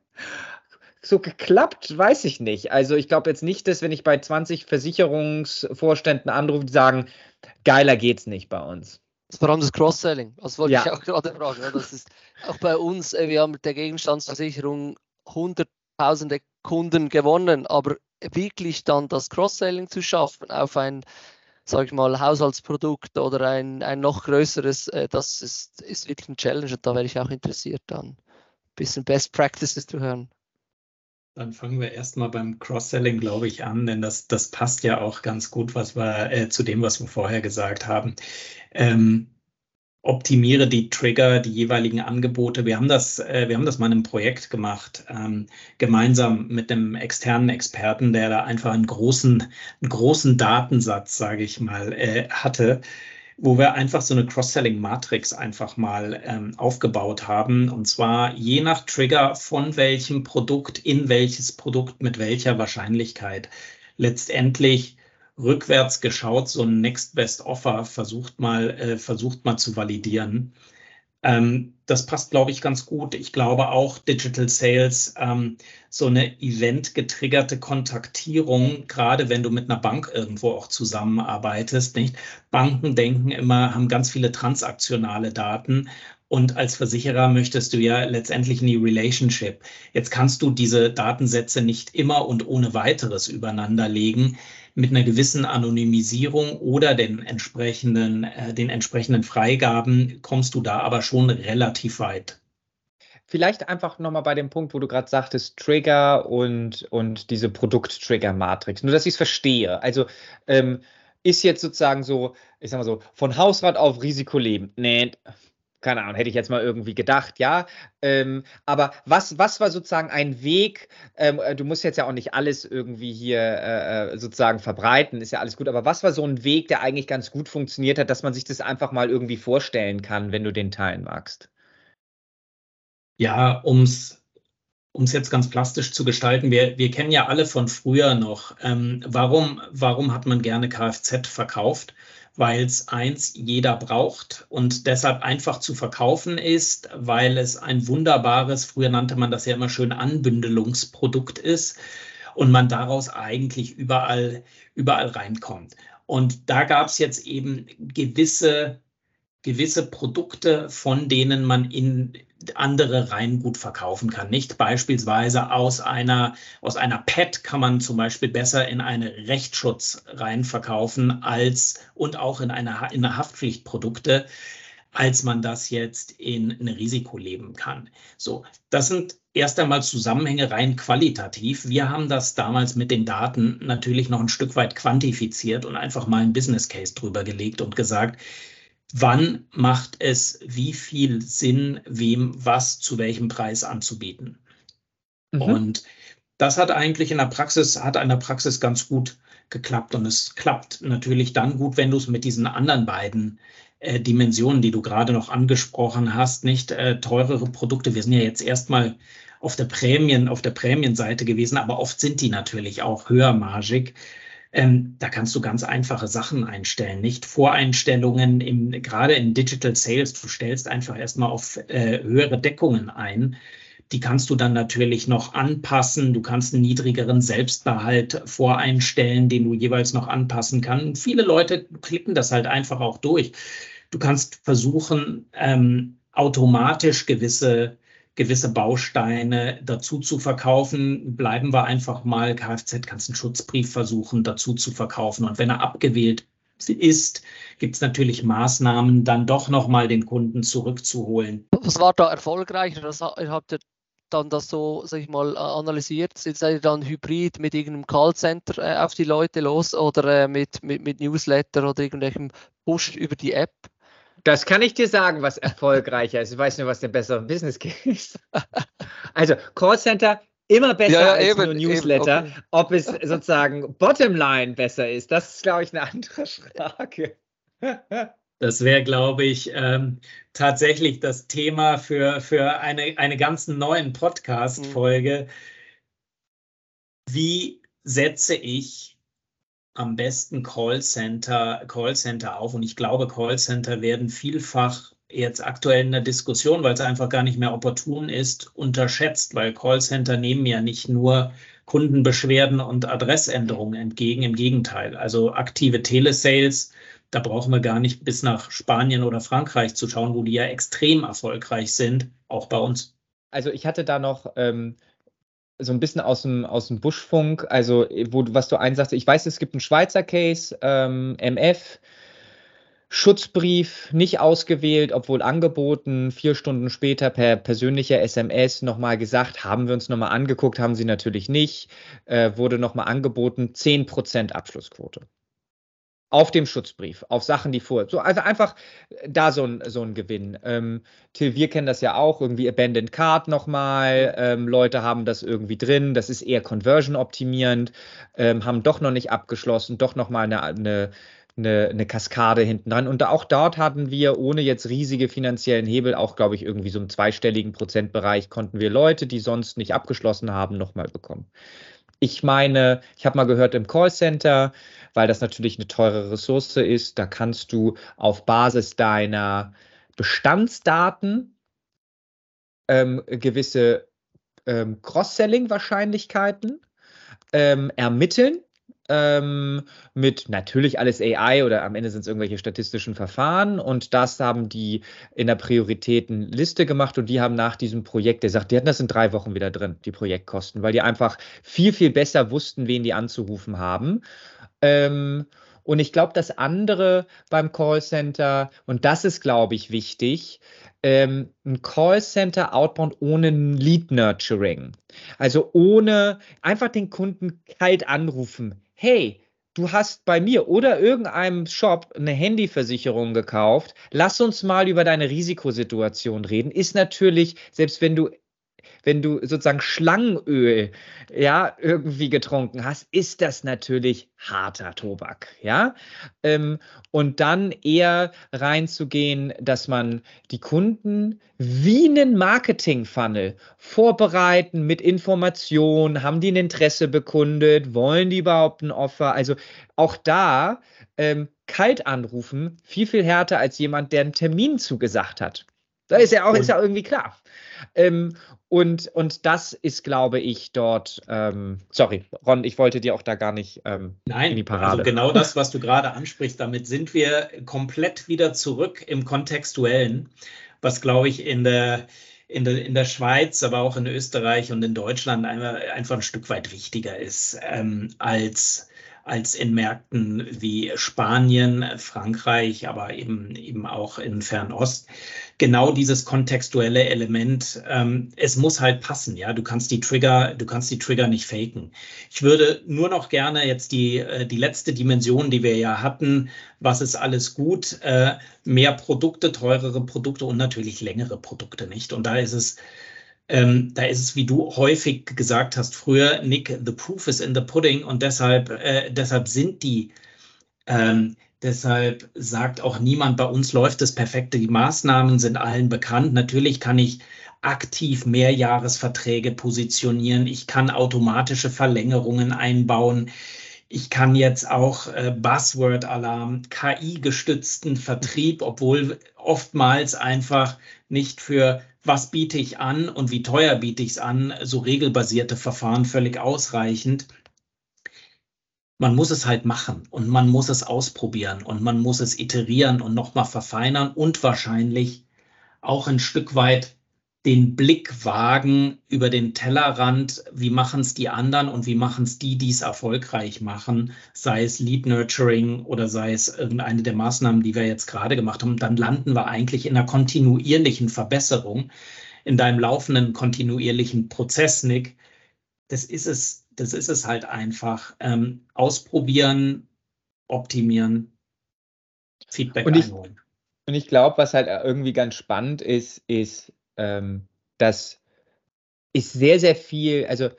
So geklappt, weiß ich nicht. Also ich glaube jetzt nicht, dass wenn ich bei 20 Versicherungsvorständen anrufe, die sagen, geiler geht's nicht bei uns. Vor allem das Cross-Selling. Das wollte ja. ich auch gerade fragen. Das ist auch bei uns, äh, wir haben mit der Gegenstandsversicherung hunderttausende Kunden gewonnen, aber wirklich dann das Cross-Selling zu schaffen auf ein, sage ich mal, Haushaltsprodukt oder ein, ein noch größeres, äh, das ist, ist wirklich ein Challenge und da wäre ich auch interessiert, dann ein bisschen Best Practices zu hören. Dann fangen wir erstmal beim Cross-Selling, glaube ich, an, denn das, das passt ja auch ganz gut was wir, äh, zu dem, was wir vorher gesagt haben. Ähm, optimiere die Trigger, die jeweiligen Angebote. Wir haben das, äh, wir haben das mal in einem Projekt gemacht, ähm, gemeinsam mit einem externen Experten, der da einfach einen großen, einen großen Datensatz, sage ich mal, äh, hatte wo wir einfach so eine Cross-Selling-Matrix einfach mal ähm, aufgebaut haben. Und zwar je nach Trigger von welchem Produkt in welches Produkt mit welcher Wahrscheinlichkeit. Letztendlich rückwärts geschaut, so ein Next Best Offer versucht mal, äh, versucht mal zu validieren. Ähm, das passt, glaube ich, ganz gut. Ich glaube auch Digital Sales, ähm, so eine event-getriggerte Kontaktierung, gerade wenn du mit einer Bank irgendwo auch zusammenarbeitest, nicht? Banken denken immer, haben ganz viele transaktionale Daten und als Versicherer möchtest du ja letztendlich in die Relationship. Jetzt kannst du diese Datensätze nicht immer und ohne weiteres übereinander legen mit einer gewissen Anonymisierung oder den entsprechenden, äh, den entsprechenden Freigaben kommst du da aber schon relativ weit. Vielleicht einfach nochmal bei dem Punkt, wo du gerade sagtest, Trigger und, und diese Produkt-Trigger-Matrix. Nur, dass ich es verstehe. Also ähm, ist jetzt sozusagen so, ich sag mal so, von Hausrat auf Risiko leben. Nee, keine Ahnung, hätte ich jetzt mal irgendwie gedacht, ja. Ähm, aber was, was war sozusagen ein Weg? Ähm, äh, du musst jetzt ja auch nicht alles irgendwie hier äh, äh, sozusagen verbreiten, ist ja alles gut. Aber was war so ein Weg, der eigentlich ganz gut funktioniert hat, dass man sich das einfach mal irgendwie vorstellen kann, wenn du den teilen magst? Ja, ums um es jetzt ganz plastisch zu gestalten, wir, wir kennen ja alle von früher noch, ähm, warum, warum hat man gerne Kfz verkauft? Weil es eins jeder braucht und deshalb einfach zu verkaufen ist, weil es ein wunderbares, früher nannte man das ja immer schön Anbündelungsprodukt ist und man daraus eigentlich überall, überall reinkommt. Und da gab es jetzt eben gewisse gewisse Produkte, von denen man in andere Reihen gut verkaufen kann. Nicht beispielsweise aus einer, aus einer PET kann man zum Beispiel besser in eine Rechtsschutz rein verkaufen als und auch in eine, in eine Haftpflichtprodukte, als man das jetzt in ein Risiko leben kann. So, das sind erst einmal Zusammenhänge rein qualitativ. Wir haben das damals mit den Daten natürlich noch ein Stück weit quantifiziert und einfach mal ein Business Case drüber gelegt und gesagt, wann macht es wie viel Sinn, wem was zu welchem Preis anzubieten. Mhm. Und das hat eigentlich in der Praxis, hat in der Praxis ganz gut geklappt. Und es klappt natürlich dann gut, wenn du es mit diesen anderen beiden äh, Dimensionen, die du gerade noch angesprochen hast, nicht äh, teurere Produkte. Wir sind ja jetzt erstmal auf der Prämien, auf der Prämienseite gewesen, aber oft sind die natürlich auch höhermargig. Ähm, da kannst du ganz einfache Sachen einstellen, nicht Voreinstellungen, im, gerade in Digital Sales. Du stellst einfach erstmal auf äh, höhere Deckungen ein. Die kannst du dann natürlich noch anpassen. Du kannst einen niedrigeren Selbstbehalt voreinstellen, den du jeweils noch anpassen kannst. Viele Leute klicken das halt einfach auch durch. Du kannst versuchen, ähm, automatisch gewisse gewisse Bausteine dazu zu verkaufen. Bleiben wir einfach mal, Kfz kannst einen Schutzbrief versuchen dazu zu verkaufen. Und wenn er abgewählt ist, gibt es natürlich Maßnahmen, dann doch nochmal den Kunden zurückzuholen. Was war da erfolgreich? Das habt ihr dann das so, sag ich mal, analysiert? Seid ihr dann hybrid mit irgendeinem Callcenter äh, auf die Leute los oder äh, mit, mit, mit Newsletter oder irgendwelchem Push über die App? Das kann ich dir sagen, was erfolgreicher ist. Ich weiß nur, was der bessere Business Case ist. Also Callcenter immer besser ja, ja, als eben, nur Newsletter. Eben, okay. Ob es sozusagen Bottomline besser ist, das ist, glaube ich, eine andere Frage. Das wäre, glaube ich, ähm, tatsächlich das Thema für, für eine, eine ganz neuen Podcast-Folge. Mhm. Wie setze ich am besten Callcenter, Callcenter auf. Und ich glaube, Callcenter werden vielfach jetzt aktuell in der Diskussion, weil es einfach gar nicht mehr opportun ist, unterschätzt, weil Callcenter nehmen ja nicht nur Kundenbeschwerden und Adressänderungen entgegen. Im Gegenteil, also aktive Telesales, da brauchen wir gar nicht bis nach Spanien oder Frankreich zu schauen, wo die ja extrem erfolgreich sind, auch bei uns. Also ich hatte da noch ähm, so ein bisschen aus dem, aus dem Buschfunk, also wo was du einsagst, ich weiß, es gibt einen Schweizer Case, ähm, MF, Schutzbrief nicht ausgewählt, obwohl angeboten, vier Stunden später per persönlicher SMS nochmal gesagt, haben wir uns nochmal angeguckt, haben sie natürlich nicht, äh, wurde nochmal angeboten, 10% Abschlussquote auf dem Schutzbrief, auf Sachen, die vor. So, also einfach da so ein, so ein Gewinn. Ähm, Till, wir kennen das ja auch, irgendwie Abandoned Card nochmal. Ähm, Leute haben das irgendwie drin, das ist eher conversion optimierend, ähm, haben doch noch nicht abgeschlossen, doch nochmal eine, eine, eine, eine Kaskade hinten dran. Und auch dort hatten wir, ohne jetzt riesige finanziellen Hebel, auch glaube ich irgendwie so im zweistelligen Prozentbereich, konnten wir Leute, die sonst nicht abgeschlossen haben, nochmal bekommen. Ich meine, ich habe mal gehört im Callcenter, weil das natürlich eine teure Ressource ist. Da kannst du auf Basis deiner Bestandsdaten ähm, gewisse ähm, Cross-Selling-Wahrscheinlichkeiten ähm, ermitteln. Ähm, mit natürlich alles AI oder am Ende sind es irgendwelche statistischen Verfahren und das haben die in der Prioritätenliste gemacht und die haben nach diesem Projekt, der sagt, die hatten das in drei Wochen wieder drin, die Projektkosten, weil die einfach viel, viel besser wussten, wen die anzurufen haben ähm, und ich glaube, das andere beim Callcenter, und das ist, glaube ich, wichtig, ähm, ein Callcenter outbound ohne Lead Nurturing. Also ohne einfach den Kunden kalt anrufen. Hey, du hast bei mir oder irgendeinem Shop eine Handyversicherung gekauft, lass uns mal über deine Risikosituation reden, ist natürlich, selbst wenn du wenn du sozusagen Schlangenöl ja irgendwie getrunken hast, ist das natürlich harter Tobak, ja. Ähm, und dann eher reinzugehen, dass man die Kunden wie einen Marketing-Funnel vorbereiten mit Informationen, haben die ein Interesse bekundet, wollen die überhaupt ein Offer? Also auch da ähm, kalt anrufen, viel, viel härter als jemand, der einen Termin zugesagt hat. Da ist ja auch, ist ja irgendwie klar. Ähm, und, und das ist, glaube ich, dort, ähm, sorry, Ron, ich wollte dir auch da gar nicht ähm, Nein, in die Parade. Also genau das, was du gerade ansprichst, damit sind wir komplett wieder zurück im Kontextuellen, was, glaube ich, in der, in der, in der Schweiz, aber auch in Österreich und in Deutschland einfach, einfach ein Stück weit wichtiger ist ähm, als als in Märkten wie Spanien, Frankreich, aber eben, eben auch in Fernost. Genau dieses kontextuelle Element, ähm, es muss halt passen, ja. Du kannst die Trigger, du kannst die Trigger nicht faken. Ich würde nur noch gerne jetzt die, äh, die letzte Dimension, die wir ja hatten, was ist alles gut, äh, mehr Produkte, teurere Produkte und natürlich längere Produkte nicht. Und da ist es ähm, da ist es, wie du häufig gesagt hast früher, Nick, the proof is in the pudding und deshalb, äh, deshalb sind die, ähm, deshalb sagt auch niemand, bei uns läuft das perfekte, die Maßnahmen sind allen bekannt. Natürlich kann ich aktiv Mehrjahresverträge positionieren, ich kann automatische Verlängerungen einbauen. Ich kann jetzt auch äh, Buzzword-Alarm, KI-gestützten Vertrieb, obwohl oftmals einfach nicht für was biete ich an und wie teuer biete ich es an, so regelbasierte Verfahren völlig ausreichend. Man muss es halt machen und man muss es ausprobieren und man muss es iterieren und nochmal verfeinern und wahrscheinlich auch ein Stück weit den Blick wagen über den Tellerrand, wie machen es die anderen und wie machen es die, die es erfolgreich machen, sei es Lead Nurturing oder sei es irgendeine der Maßnahmen, die wir jetzt gerade gemacht haben, dann landen wir eigentlich in einer kontinuierlichen Verbesserung, in deinem laufenden kontinuierlichen Prozess, Nick. Das ist es, das ist es halt einfach. Ähm, ausprobieren, optimieren, Feedback und ich, einholen. Und ich glaube, was halt irgendwie ganz spannend ist, ist, ähm, das ist sehr, sehr viel, also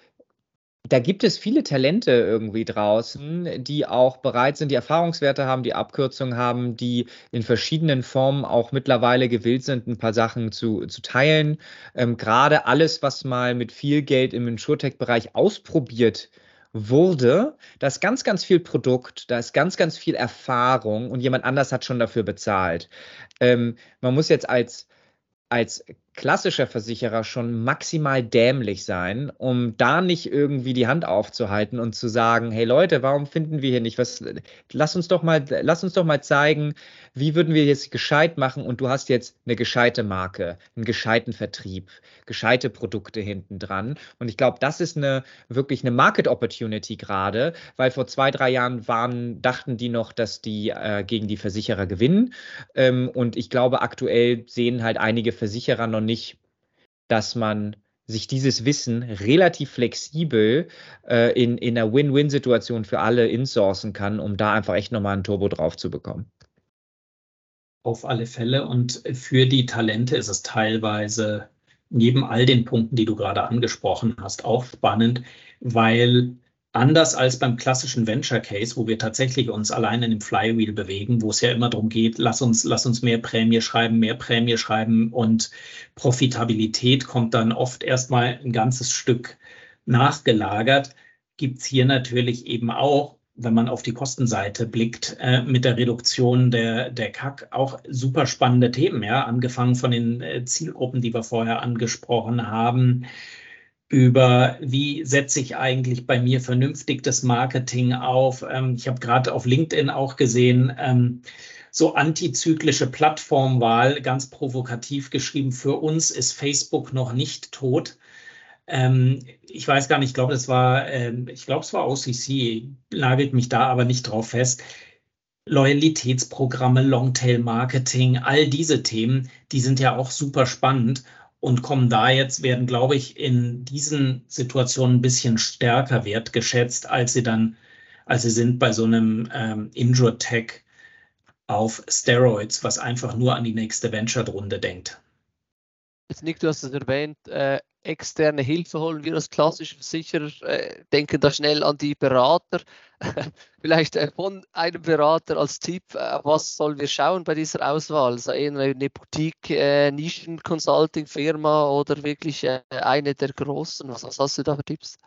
da gibt es viele Talente irgendwie draußen, die auch bereit sind, die Erfahrungswerte haben, die Abkürzungen haben, die in verschiedenen Formen auch mittlerweile gewillt sind, ein paar Sachen zu, zu teilen. Ähm, Gerade alles, was mal mit viel Geld im InsurTech-Bereich ausprobiert wurde, da ist ganz, ganz viel Produkt, da ist ganz, ganz viel Erfahrung und jemand anders hat schon dafür bezahlt. Ähm, man muss jetzt als als klassischer Versicherer schon maximal dämlich sein, um da nicht irgendwie die Hand aufzuhalten und zu sagen, hey Leute, warum finden wir hier nicht was? Lass uns doch mal, lass uns doch mal zeigen, wie würden wir jetzt gescheit machen und du hast jetzt eine gescheite Marke, einen gescheiten Vertrieb, gescheite Produkte hinten dran. Und ich glaube, das ist eine wirklich eine Market Opportunity gerade, weil vor zwei, drei Jahren waren, dachten die noch, dass die äh, gegen die Versicherer gewinnen. Ähm, und ich glaube, aktuell sehen halt einige Versicherer noch nicht, dass man sich dieses Wissen relativ flexibel äh, in, in einer Win-Win-Situation für alle insourcen kann, um da einfach echt nochmal ein Turbo drauf zu bekommen. Auf alle Fälle. Und für die Talente ist es teilweise neben all den Punkten, die du gerade angesprochen hast, auch spannend, weil Anders als beim klassischen Venture Case, wo wir tatsächlich uns allein in dem Flywheel bewegen, wo es ja immer darum geht, lass uns, lass uns mehr Prämie schreiben, mehr Prämie schreiben und Profitabilität kommt dann oft erstmal ein ganzes Stück nachgelagert, gibt es hier natürlich eben auch, wenn man auf die Kostenseite blickt, äh, mit der Reduktion der, der CAC auch super spannende Themen, ja, angefangen von den äh, Zielgruppen, die wir vorher angesprochen haben über, wie setze ich eigentlich bei mir vernünftig das Marketing auf. Ähm, ich habe gerade auf LinkedIn auch gesehen, ähm, so antizyklische Plattformwahl, ganz provokativ geschrieben, für uns ist Facebook noch nicht tot. Ähm, ich weiß gar nicht, ich glaube, das war, ähm, ich glaube, es war OCC, nagelt mich da aber nicht drauf fest. Loyalitätsprogramme, Longtail-Marketing, all diese Themen, die sind ja auch super spannend und kommen da jetzt, werden, glaube ich, in diesen Situationen ein bisschen stärker wertgeschätzt, als sie dann, als sie sind bei so einem ähm, Injure-Tech auf Steroids, was einfach nur an die nächste Venture-Runde denkt. Jetzt Nick, du hast es erwähnt, äh, externe Hilfe holen wir als klassische Versicherer, äh, denken da schnell an die Berater. Vielleicht äh, von einem Berater als Tipp, äh, was sollen wir schauen bei dieser Auswahl? Also eine Boutique, äh, oder wirklich äh, eine der großen? Was, was hast du da für Tipps?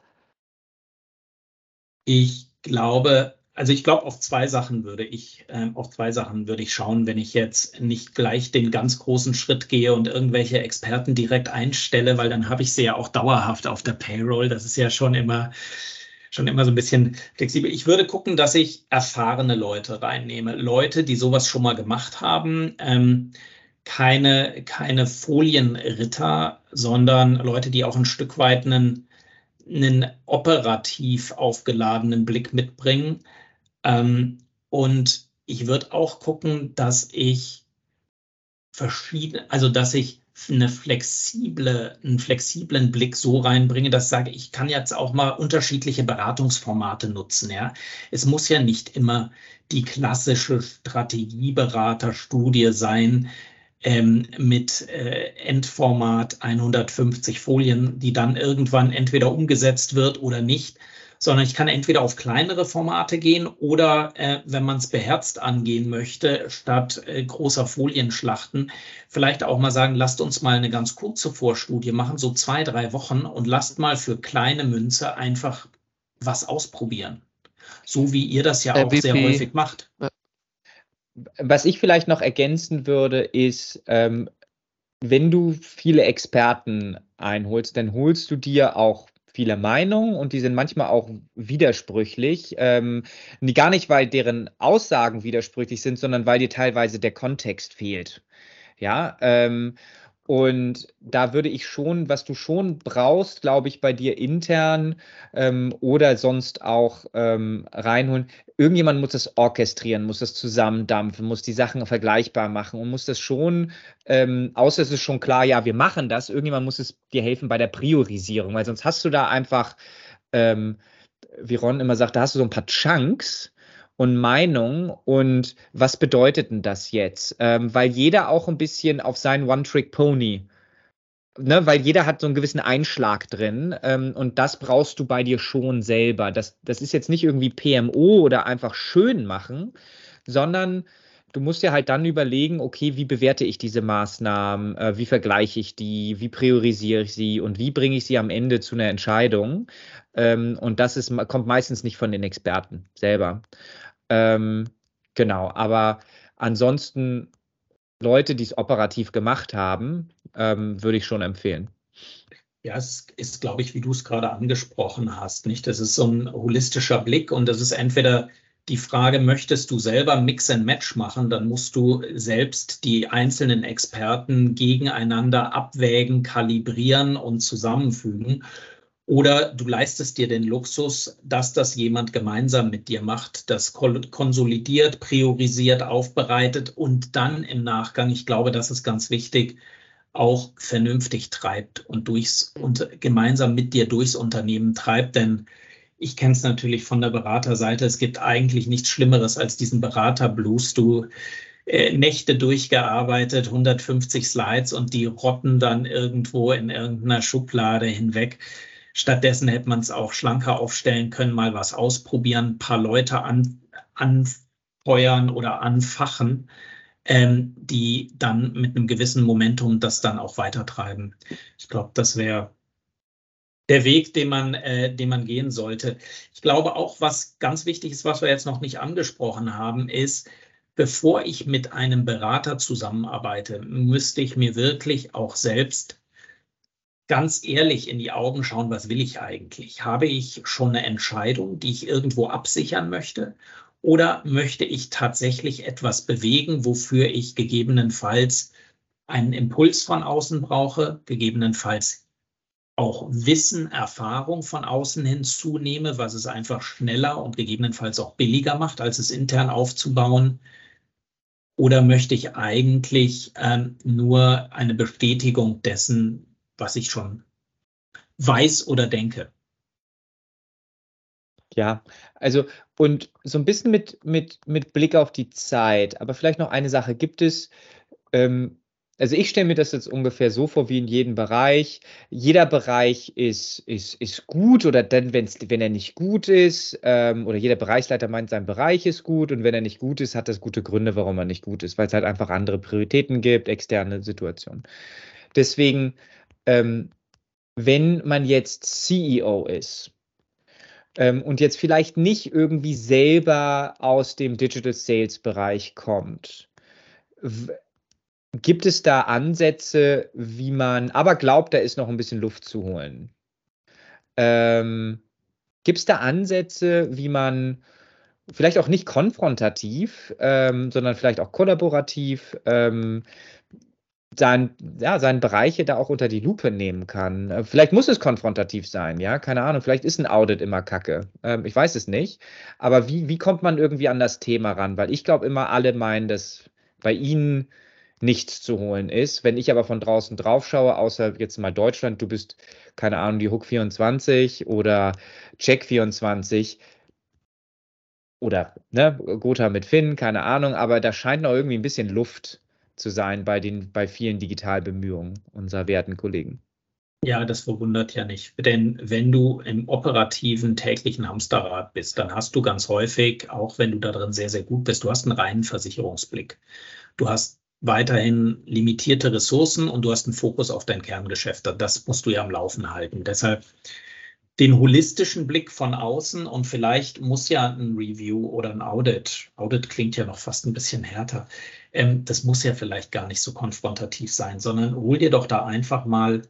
Ich glaube, also ich glaube, auf zwei Sachen würde ich, äh, auf zwei Sachen würde ich schauen, wenn ich jetzt nicht gleich den ganz großen Schritt gehe und irgendwelche Experten direkt einstelle, weil dann habe ich sie ja auch dauerhaft auf der Payroll. Das ist ja schon immer, schon immer so ein bisschen flexibel. Ich würde gucken, dass ich erfahrene Leute reinnehme. Leute, die sowas schon mal gemacht haben. Ähm, keine, keine Folienritter, sondern Leute, die auch ein Stück weit einen, einen operativ aufgeladenen Blick mitbringen ähm, und ich würde auch gucken, dass ich verschiedene, also dass ich eine flexible, einen flexiblen Blick so reinbringe, dass ich sage, ich kann jetzt auch mal unterschiedliche Beratungsformate nutzen. Ja, es muss ja nicht immer die klassische Strategieberaterstudie sein ähm, mit äh, Endformat 150 Folien, die dann irgendwann entweder umgesetzt wird oder nicht, sondern ich kann entweder auf kleinere Formate gehen oder, äh, wenn man es beherzt angehen möchte, statt äh, großer Folienschlachten, vielleicht auch mal sagen, lasst uns mal eine ganz kurze Vorstudie machen, so zwei, drei Wochen und lasst mal für kleine Münze einfach was ausprobieren. So wie ihr das ja auch MVP. sehr häufig macht. Was ich vielleicht noch ergänzen würde, ist, ähm, wenn du viele Experten einholst, dann holst du dir auch viele Meinungen und die sind manchmal auch widersprüchlich. Ähm, gar nicht, weil deren Aussagen widersprüchlich sind, sondern weil dir teilweise der Kontext fehlt. Ja, ähm, und da würde ich schon, was du schon brauchst, glaube ich, bei dir intern ähm, oder sonst auch ähm, reinholen. Irgendjemand muss das orchestrieren, muss das zusammendampfen, muss die Sachen vergleichbar machen und muss das schon, ähm, außer es ist schon klar, ja, wir machen das, irgendjemand muss es dir helfen bei der Priorisierung, weil sonst hast du da einfach, ähm, wie Ron immer sagt, da hast du so ein paar Chunks und Meinung und was bedeutet denn das jetzt? Ähm, weil jeder auch ein bisschen auf seinen One-Trick-Pony, ne, weil jeder hat so einen gewissen Einschlag drin ähm, und das brauchst du bei dir schon selber. Das, das ist jetzt nicht irgendwie PMO oder einfach schön machen, sondern du musst dir halt dann überlegen, okay, wie bewerte ich diese Maßnahmen, äh, wie vergleiche ich die, wie priorisiere ich sie und wie bringe ich sie am Ende zu einer Entscheidung. Ähm, und das ist, kommt meistens nicht von den Experten selber. Ähm, genau, aber ansonsten Leute, die es operativ gemacht haben, ähm, würde ich schon empfehlen. Ja, es ist, glaube ich, wie du es gerade angesprochen hast, nicht? Das ist so ein holistischer Blick und das ist entweder die Frage, möchtest du selber Mix and Match machen, dann musst du selbst die einzelnen Experten gegeneinander abwägen, kalibrieren und zusammenfügen. Oder du leistest dir den Luxus, dass das jemand gemeinsam mit dir macht, das konsolidiert, priorisiert, aufbereitet und dann im Nachgang, ich glaube, das ist ganz wichtig, auch vernünftig treibt und durchs und gemeinsam mit dir durchs Unternehmen treibt. Denn ich kenne es natürlich von der Beraterseite. Es gibt eigentlich nichts Schlimmeres als diesen Beraterblues. Du äh, Nächte durchgearbeitet, 150 Slides und die rotten dann irgendwo in irgendeiner Schublade hinweg. Stattdessen hätte man es auch schlanker aufstellen können, mal was ausprobieren, ein paar Leute an, anfeuern oder anfachen, ähm, die dann mit einem gewissen Momentum das dann auch weitertreiben. Ich glaube, das wäre der Weg, den man, äh, den man gehen sollte. Ich glaube auch, was ganz wichtig ist, was wir jetzt noch nicht angesprochen haben, ist, bevor ich mit einem Berater zusammenarbeite, müsste ich mir wirklich auch selbst ganz ehrlich in die Augen schauen, was will ich eigentlich? Habe ich schon eine Entscheidung, die ich irgendwo absichern möchte? Oder möchte ich tatsächlich etwas bewegen, wofür ich gegebenenfalls einen Impuls von außen brauche, gegebenenfalls auch Wissen, Erfahrung von außen hinzunehme, was es einfach schneller und gegebenenfalls auch billiger macht, als es intern aufzubauen? Oder möchte ich eigentlich ähm, nur eine Bestätigung dessen, was ich schon weiß oder denke. Ja, also und so ein bisschen mit, mit, mit Blick auf die Zeit, aber vielleicht noch eine Sache. Gibt es, ähm, also ich stelle mir das jetzt ungefähr so vor wie in jedem Bereich. Jeder Bereich ist, ist, ist gut oder dann, wenn's, wenn er nicht gut ist, ähm, oder jeder Bereichsleiter meint, sein Bereich ist gut und wenn er nicht gut ist, hat das gute Gründe, warum er nicht gut ist, weil es halt einfach andere Prioritäten gibt, externe Situationen. Deswegen, ähm, wenn man jetzt CEO ist, ähm, und jetzt vielleicht nicht irgendwie selber aus dem Digital Sales Bereich kommt. Gibt es da Ansätze, wie man, aber glaubt, da ist noch ein bisschen Luft zu holen? Ähm, Gibt es da Ansätze, wie man vielleicht auch nicht konfrontativ, ähm, sondern vielleicht auch kollaborativ ähm, sein, ja, seine Bereiche da auch unter die Lupe nehmen kann. Äh, vielleicht muss es konfrontativ sein, ja, keine Ahnung, vielleicht ist ein Audit immer Kacke. Ähm, ich weiß es nicht. Aber wie, wie kommt man irgendwie an das Thema ran? Weil ich glaube immer, alle meinen, dass bei ihnen nichts zu holen ist. Wenn ich aber von draußen drauf schaue, außer jetzt mal Deutschland, du bist, keine Ahnung, die Hook 24 oder Check 24, oder ne, Gotha mit Finn, keine Ahnung, aber da scheint noch irgendwie ein bisschen Luft zu sein bei, den, bei vielen Digitalbemühungen unserer werten Kollegen. Ja, das verwundert ja nicht. Denn wenn du im operativen täglichen Hamsterrad bist, dann hast du ganz häufig, auch wenn du da drin sehr, sehr gut bist, du hast einen reinen Versicherungsblick. Du hast weiterhin limitierte Ressourcen und du hast einen Fokus auf dein Kerngeschäft. Das musst du ja am Laufen halten. Deshalb den holistischen Blick von außen und vielleicht muss ja ein Review oder ein Audit, Audit klingt ja noch fast ein bisschen härter, ähm, das muss ja vielleicht gar nicht so konfrontativ sein, sondern hol dir doch da einfach mal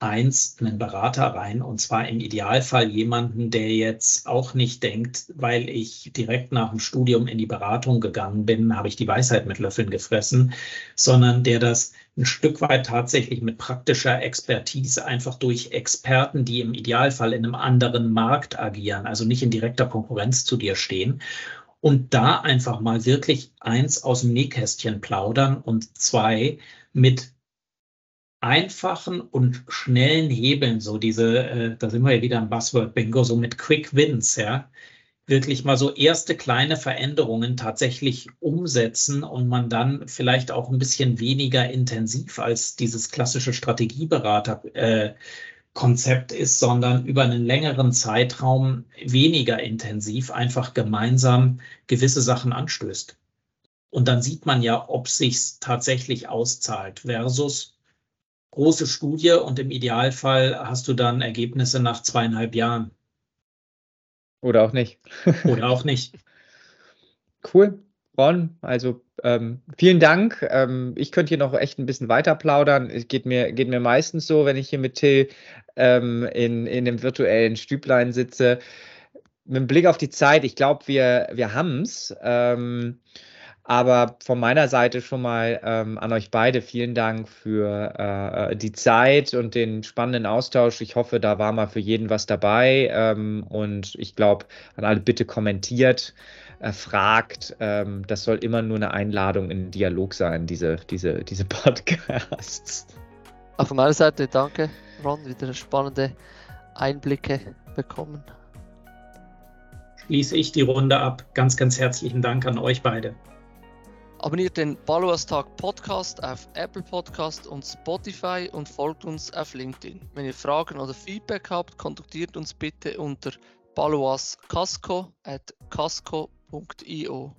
eins einen Berater rein und zwar im Idealfall jemanden, der jetzt auch nicht denkt, weil ich direkt nach dem Studium in die Beratung gegangen bin, habe ich die Weisheit mit Löffeln gefressen, sondern der das ein Stück weit tatsächlich mit praktischer Expertise einfach durch Experten, die im Idealfall in einem anderen Markt agieren, also nicht in direkter Konkurrenz zu dir stehen und da einfach mal wirklich eins aus dem Nähkästchen plaudern und zwei mit einfachen und schnellen Hebeln, so diese, äh, da sind wir ja wieder im Buzzword Bingo, so mit Quick Wins, ja, wirklich mal so erste kleine Veränderungen tatsächlich umsetzen und man dann vielleicht auch ein bisschen weniger intensiv als dieses klassische Strategieberater äh, Konzept ist, sondern über einen längeren Zeitraum weniger intensiv einfach gemeinsam gewisse Sachen anstößt. Und dann sieht man ja, ob sich tatsächlich auszahlt versus große Studie und im Idealfall hast du dann Ergebnisse nach zweieinhalb Jahren. Oder auch nicht. Oder auch nicht. Cool. Ron, also ähm, vielen Dank. Ähm, ich könnte hier noch echt ein bisschen weiter plaudern. Es geht mir, geht mir meistens so, wenn ich hier mit Till ähm, in, in dem virtuellen Stüblein sitze. Mit Blick auf die Zeit, ich glaube, wir, wir haben es. Aber von meiner Seite schon mal ähm, an euch beide vielen Dank für äh, die Zeit und den spannenden Austausch. Ich hoffe, da war mal für jeden was dabei. Ähm, und ich glaube, an alle bitte kommentiert, äh, fragt. Ähm, das soll immer nur eine Einladung in den Dialog sein, diese, diese, diese Podcasts. Auch von meiner Seite danke, Ron, wieder spannende Einblicke bekommen. Schließe ich die Runde ab. Ganz, ganz herzlichen Dank an euch beide. Abonniert den Baluas Tag Podcast auf Apple Podcast und Spotify und folgt uns auf LinkedIn. Wenn ihr Fragen oder Feedback habt, kontaktiert uns bitte unter baluascasco at casco.io.